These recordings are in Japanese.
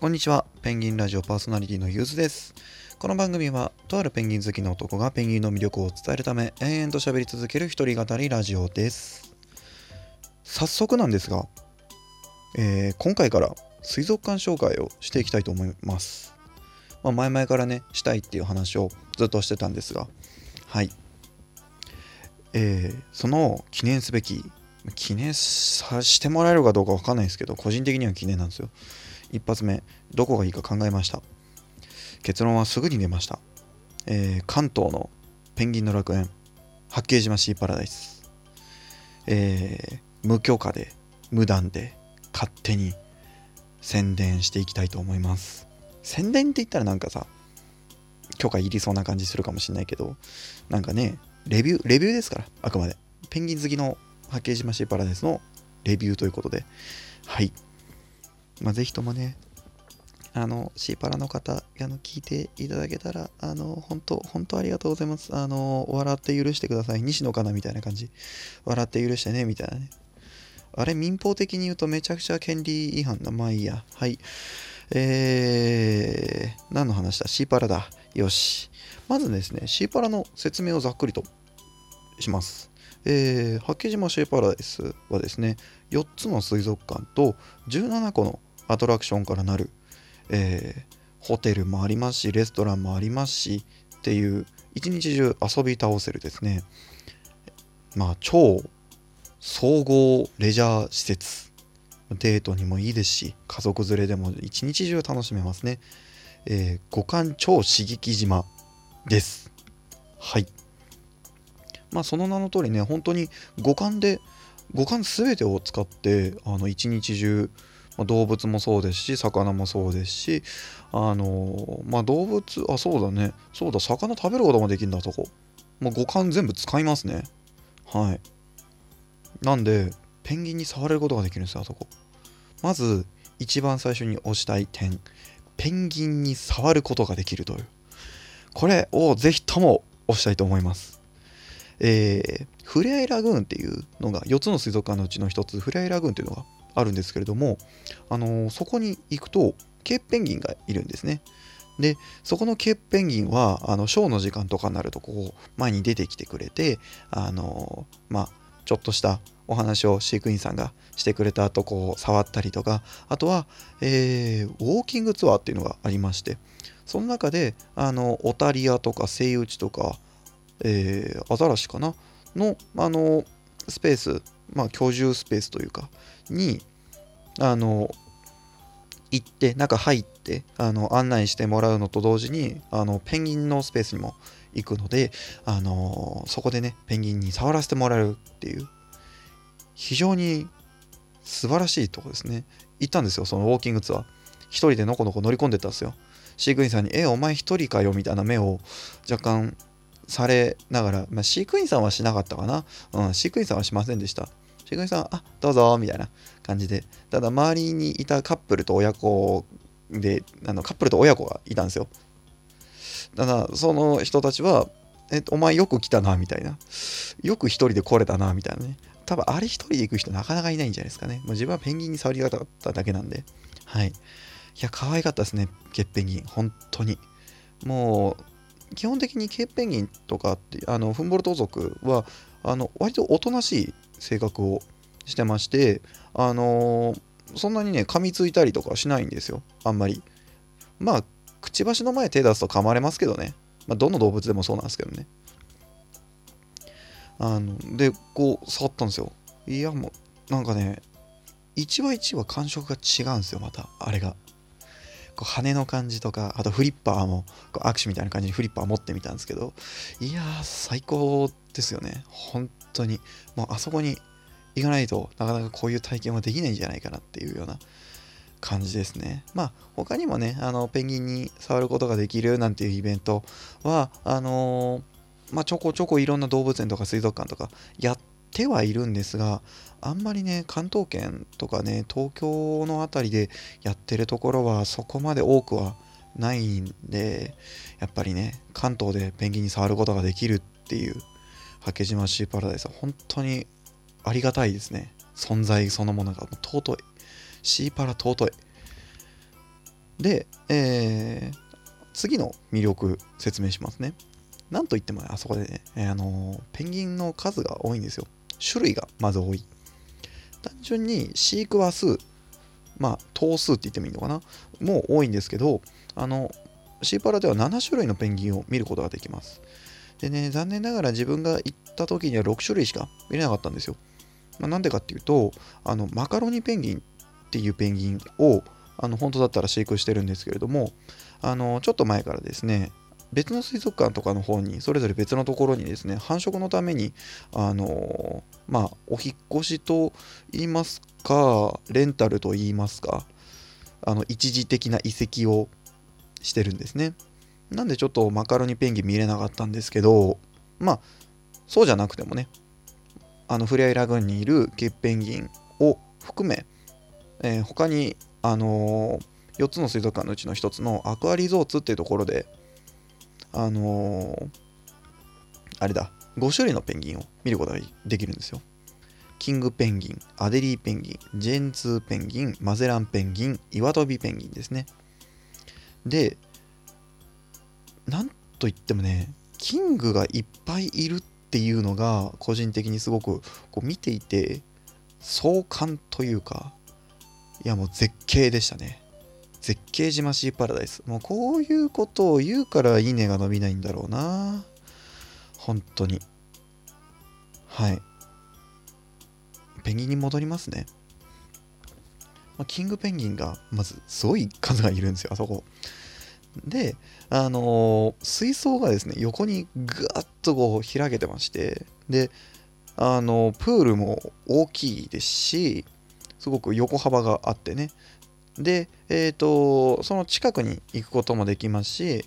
こんにちは。ペンギンラジオパーソナリティのユーズです。この番組は、とあるペンギン好きの男がペンギンの魅力を伝えるため、延々と喋り続ける一人語りラジオです。早速なんですが、えー、今回から水族館紹介をしていきたいと思います。まあ、前々からね、したいっていう話をずっとしてたんですが、はい。えー、その記念すべき記念さしてもらえるかどうかわかんないですけど、個人的には記念なんですよ。一発目、どこがいいか考えました。結論はすぐに出ました。えー、関東のペンギンの楽園、八景島シーパラダイス。えー、無許可で、無断で、勝手に宣伝していきたいと思います。宣伝って言ったらなんかさ、許可いりそうな感じするかもしんないけど、なんかね、レビュー、レビューですから、あくまで。ペンギン好きの八景島シーパラダイスのレビューということで、はい。まあ、ぜひともね、あの、シーパラの方、あの、聞いていただけたら、あの、本当本当ありがとうございます。あの、笑って許してください。西野かなみたいな感じ。笑って許してね、みたいなね。あれ、民法的に言うとめちゃくちゃ権利違反だ。まあいいや。はい。えー、何の話だ？シーパラだ。よし。まずですね、シーパラの説明をざっくりとします。えー、八景島シーパラダイスはですね、4つの水族館と17個のアトラクションからなる、えー、ホテルもありますし、レストランもありますしっていう、一日中遊び倒せるですね、まあ、超総合レジャー施設。デートにもいいですし、家族連れでも一日中楽しめますね。えー、五感超刺激島です。はい。まあ、その名の通りね、本当に五感で、五感全てを使って、あの一日中、まあ、動物もそうですし、魚もそうですし、あのまあ、動物、あ、そうだね、そうだ、魚食べることもできるんだ、そこ。もう五感全部使いますね。はい。なんで、ペンギンに触れることができるんですよ、あそこ。まず、一番最初に押したい点、ペンギンに触ることができるという。これをぜひとも押したいと思います。えー、フレアイラグーンっていうのが4つの水族館のうちの1つフレアイラグーンっていうのがあるんですけれども、あの、そこに行くとケープペンギンがいるんですね。で、そこのケープペンギンは、あの、ショーの時間とかになると、こう、前に出てきてくれて、あの、まあ、ちょっとしたお話を飼育員さんがしてくれた後、こう、触ったりとか、あとは、えー、ウォーキングツアーっていうのがありまして、その中で、あの、オタリアとかセイウチとか、えー、アザラシかな？の、あの、スペース、まあ、居住スペースというか、に、あの、行って、中入って、あの、案内してもらうのと同時に、あの、ペンギンのスペースにも行くので、あの、そこでね、ペンギンに触らせてもらえるっていう、非常に素晴らしいとこですね。行ったんですよ、そのウォーキングツアー。一人でのこのこ乗り込んでたんですよ。飼育員さんに、え、お前一人かよみたいな目を若干されながら、まあ、飼育員さんはしなかったかな？うん、飼育員さんはしませんでした。飼育員さん、あ、どうぞ、みたいな感じで。ただ、周りにいたカップルと親子で、あのカップルと親子がいたんですよ。ただ、その人たちは、えっと、お前よく来たな、みたいな。よく一人で来れたな、みたいなね。多分、あれ一人で行く人なかなかいないんじゃないですかね。もう自分はペンギンに触りがたかっただけなんで。はい。いや、可愛かったですね、ゲッペンギン。本当に。もう、基本的にケーペンギンとかってあのフンボルト族はあの割とおとなしい性格をしてましてあのー、そんなにね噛みついたりとかしないんですよ。あんまり。まあくちばしの前手出すと噛まれますけどね、まあ、どの動物でもそうなんですけどね。あのでこう触ったんですよ。いやもうなんかね1話1話感触が違うんですよまたあれが。こう羽の感じとか、あとフリッパーもこう握手みたいな感じにフリッパー持ってみたんですけど、いやー、最高ですよね。本当に。もうあそこに行かないとなかなかこういう体験はできないんじゃないかなっていうような感じですね。まあ他にもね、あのペンギンに触ることができるなんていうイベントは、あのー、まあ、ちょこちょこいろんな動物園とか水族館とかやってはいるんですが、あんまりね、関東圏とかね、東京の辺りでやってるところはそこまで多くはないんで、やっぱりね、関東でペンギンに触ることができるっていう、八景島シーパラダイスは本当にありがたいですね。存在そのものが尊い。シーパラ尊い。で、えー次の魅力説明しますね。なんといっても、ね、あそこでね、えーあのーペンギンの数が多いんですよ。種類がまず多い。単純に飼育話数、まあ、頭数って言ってもいいのかな、もう多いんですけど、あの、シーパラでは7種類のペンギンを見ることができます。でね、残念ながら自分が行った時には6種類しか見れなかったんですよ。まあ、なんでかっていうと、あの、マカロニペンギンっていうペンギンを、あの、本当だったら飼育してるんですけれども、あの、ちょっと前からですね、別の水族館とかの方にそれぞれ別のところにですね繁殖のためにあのまあお引越しと言いますかレンタルと言いますかあの一時的な移籍をしてるんですね。なんでちょっとマカロニペンギン見れなかったんですけどまあそうじゃなくてもねあのフレアイラグーンにいるケープペンギンを含め、えー他にあの4つの水族館のうちの1つのアクアリゾーツっていうところであのーあれだ、5種類のペンギンを見ることができるんですよ。キングペンギン、アデリーペンギン、ジェンツーペンギン、マゼランペンギン、イワトビペンギンですね。で、なんといってもね、キングがいっぱいいるっていうのが、個人的にすごくこう見ていて、壮観というか、いやもう絶景でしたね。絶景島シーパラダイス。もうこういうことを言うからいいねが伸びないんだろうな。本当に。はい。ペンギンに戻りますね。まあキングペンギンがまずすごい数がいるんですよ、あそこ。で、あのー水槽がですね、横にぐわっとこう開けてまして、で、あのープールも大きいですし、すごく横幅があってね、で、えっ、と、その近くに行くこともできますし、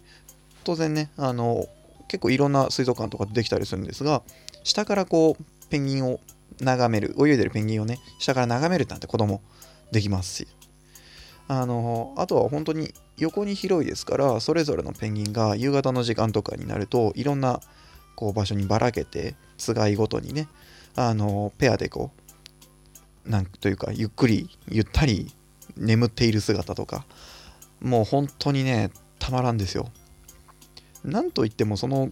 当然ね、あの、結構いろんな水族館とかできたりするんですが、下からこう、ペンギンを眺める、泳いでるペンギンをね、下から眺めるなんてこともできますし、あの、あとは本当に横に広いですから、それぞれのペンギンが夕方の時間とかになると、いろんなこう場所にばらけて、つがいごとにね、あの、ペアでこう、なんというか、ゆっくり、ゆったり眠っている姿とかもう本当にねたまらんですよ。なんといってもその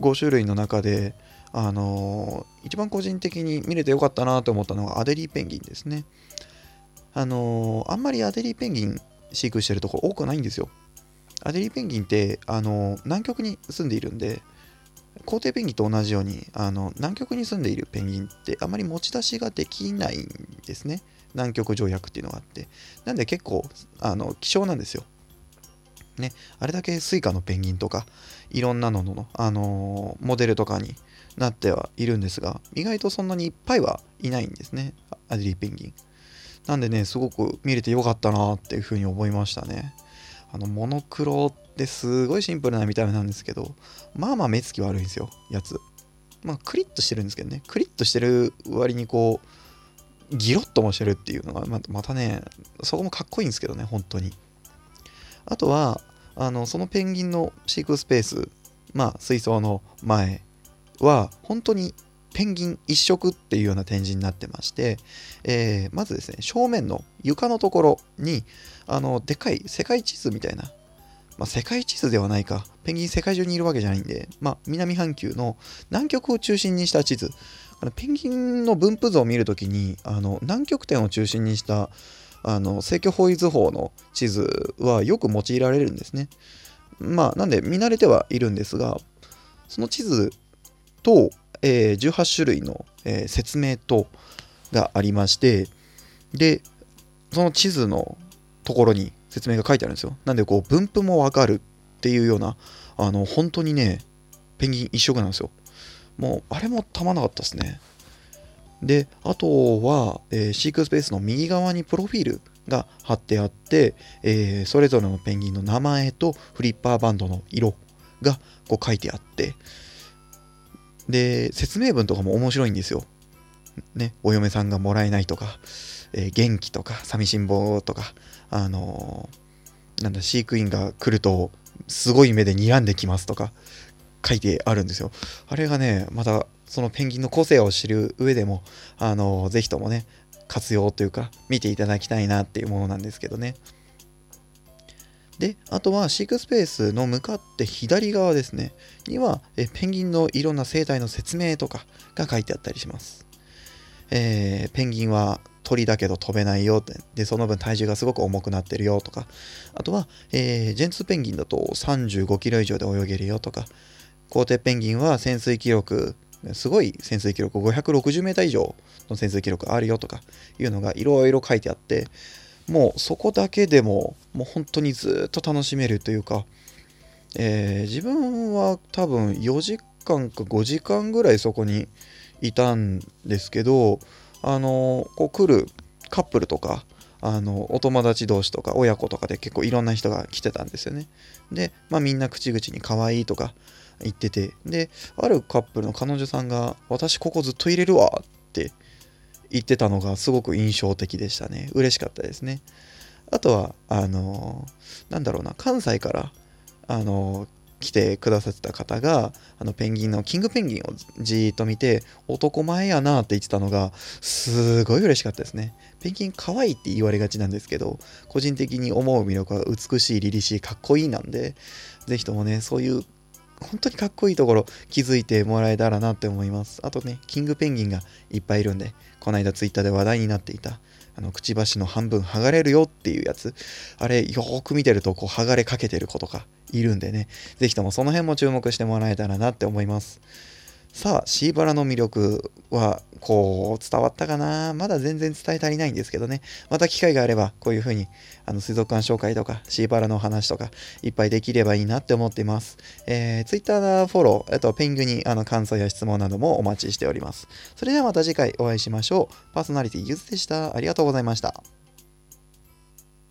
5種類の中であのー一番個人的に見れてよかったなと思ったのがアデリーペンギンですね。あのーあんまりアデリーペンギン飼育してるとこ多くないんですよ。アデリーペンギンってあのー南極に住んでいるんで皇帝ペンギンと同じようにあの南極に住んでいるペンギンってあまり持ち出しができないんですね南極条約っていうのがあってなんで結構あの希少なんですよ。ね、あれだけ Suica のペンギンとかいろんなのの、あのーモデルとかになってはいるんですが意外とそんなにいっぱいはいないんですねアデリーペンギン。なんでねすごく見れてよかったなっていうふうに思いましたね。あのモノクロってすごいシンプルな見た目なんですけどまあまあ目つき悪いんですよやつ。まあクリッとしてるんですけどねクリッとしてる割にこうギロッともしてるっていうのがまたねそこもかっこいいんですけどね本当にあとはあのそのペンギンの飼育スペースまあ水槽の前は本当にペンギン一色っていうような展示になってまして、えーまずですね正面の床のところにあのでかい世界地図みたいなまあ、世界地図ではないか。ペンギン世界中にいるわけじゃないんで、まあ、南半球の南極を中心にした地図。あのペンギンの分布図を見るときに、あの南極点を中心にしたあの正距方位図法の地図はよく用いられるんですね。まあ、なんで見慣れてはいるんですが、その地図と、えー18種類の、えー説明とがありまして、で、その地図のところに説明が書いてあるんですよ。なんで、こう、分布もわかるっていうような、あの、本当にね、ペンギン一色なんですよ。もう、あれもたまなかったですね。で、あとは、えー飼育スペースの右側にプロフィールが貼ってあって、えーそれぞれのペンギンの名前とフリッパーバンドの色がこう書いてあって、で、説明文とかも面白いんですよ。ね、お嫁さんがもらえないとか、えー元気とか、寂しん坊とか、あのーなんだ、飼育員が来ると、すごい目で睨んできますとか、書いてあるんですよ。あれがね、また、そのペンギンの個性を知る上でも、あのーぜひともね、活用というか、見ていただきたいなっていうものなんですけどね。で、あとは飼育スペースの向かって左側ですね、にはえペンギンのいろんな生態の説明とかが書いてあったりします。えー、ペンギンは鳥だけど飛べないよって、で、その分体重がすごく重くなってるよとか、あとは、えー、ジェンツーペンギンだと35キロ以上で泳げるよとか、コーテペンギンは潜水記録、すごい潜水記録、560メーター以上の潜水記録あるよとか。いうのがいろいろ書いてあって、もうそこだけでも、もう本当にずっと楽しめるというか、えー、自分は多分4時間か5時間ぐらいそこにいたんですけど、あのこう来るカップルとか、あのお友達同士とか親子とかで結構いろんな人が来てたんですよね。で、まあ、みんな口々に可愛いとか言ってて、で、あるカップルの彼女さんが、私ここずっと入れるわって言ってたのがすごく印象的でしたね。嬉しかったですね。あとは、あのなんだろうな、関西から、あの来てくださってた方があのペンギンのキングペンギンをじーっと見て男前やなって言ってたのがすごい嬉しかったですね。ペンギン可愛いって言われがちなんですけど個人的に思う魅力は美しい凛々しいかっこいいなんでぜひともねそういう本当にかっこいいところ気づいてもらえたらなって思います。あとねキングペンギンがいっぱいいるんでこの間ツイッターで話題になっていたあのくちばしの半分剥がれるよっていうやつ。あれよーく見てるとこう剥がれかけてる子とか。いるんでね。是非ともその辺も注目してもらえたらなって思います。さあシーバラの魅力はこう伝わったかな？まだ全然伝え足りないんですけどね。また機会があればこういう風にあの水族館紹介とかシーバラの話とかいっぱいできればいいなって思っています、えー、Twitter のフォローあとペングにあの感想や質問などもお待ちしております。それではまた次回お会いしましょう。パーソナリティゆずでした。ありがとうございました。